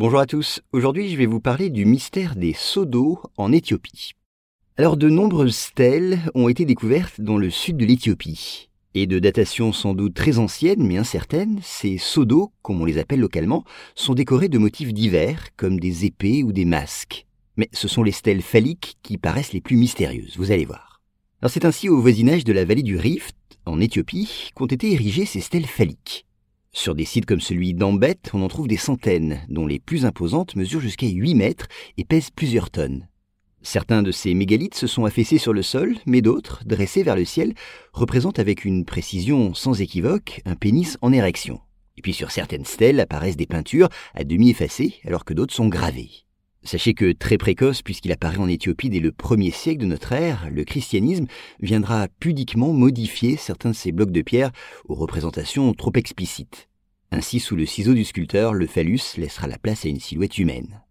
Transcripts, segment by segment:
Bonjour à tous, aujourd'hui je vais vous parler du mystère des seaux d'eau en Éthiopie. Alors de nombreuses stèles ont été découvertes dans le sud de l'Éthiopie. Et de datation sans doute très ancienne mais incertaine, ces seaux d'eau, comme on les appelle localement, sont décorés de motifs divers, comme des épées ou des masques. Mais ce sont les stèles phalliques qui paraissent les plus mystérieuses, vous allez voir. Alors c'est ainsi au voisinage de la vallée du Rift, en Éthiopie, qu'ont été érigées ces stèles phalliques. Sur des sites comme celui d'Ambet, on en trouve des centaines, dont les plus imposantes mesurent jusqu'à 8 mètres et pèsent plusieurs tonnes. Certains de ces mégalithes se sont affaissés sur le sol, mais d'autres, dressés vers le ciel, représentent avec une précision sans équivoque un pénis en érection. Et puis sur certaines stèles apparaissent des peintures à demi effacées, alors que d'autres sont gravées. Sachez que très précoce, puisqu'il apparaît en Éthiopie dès le premier siècle de notre ère, le christianisme viendra pudiquement modifier certains de ces blocs de pierre aux représentations trop explicites. Ainsi, sous le ciseau du sculpteur, le phallus laissera la place à une silhouette humaine.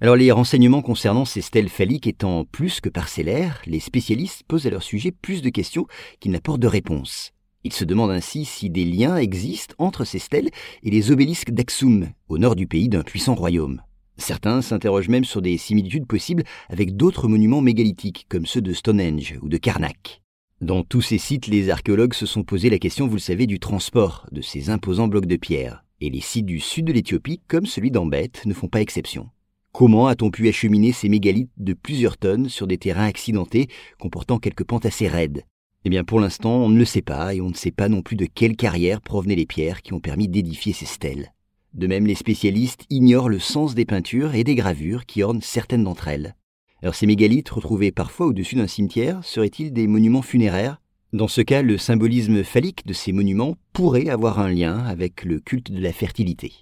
Alors les renseignements concernant ces stèles phalliques étant plus que parcellaires, les spécialistes posent à leur sujet plus de questions qu'ils n'apportent de réponses. Ils se demandent ainsi si des liens existent entre ces stèles et les obélisques d'Aksum, au nord du pays d'un puissant royaume. Certains s'interrogent même sur des similitudes possibles avec d'autres monuments mégalithiques, comme ceux de Stonehenge ou de Karnak. Dans tous ces sites, les archéologues se sont posé la question, vous le savez, du transport de ces imposants blocs de pierre. Et les sites du sud de l'Éthiopie, comme celui d'Ambet, ne font pas exception. Comment a-t-on pu acheminer ces mégalithes de plusieurs tonnes sur des terrains accidentés comportant quelques pentes assez raides? Eh bien, pour l'instant, on ne le sait pas et on ne sait pas non plus de quelle carrière provenaient les pierres qui ont permis d'édifier ces stèles. De même, les spécialistes ignorent le sens des peintures et des gravures qui ornent certaines d'entre elles. Alors ces mégalithes, retrouvés parfois au-dessus d'un cimetière, seraient-ils des monuments funéraires? Dans ce cas, le symbolisme phallique de ces monuments pourrait avoir un lien avec le culte de la fertilité.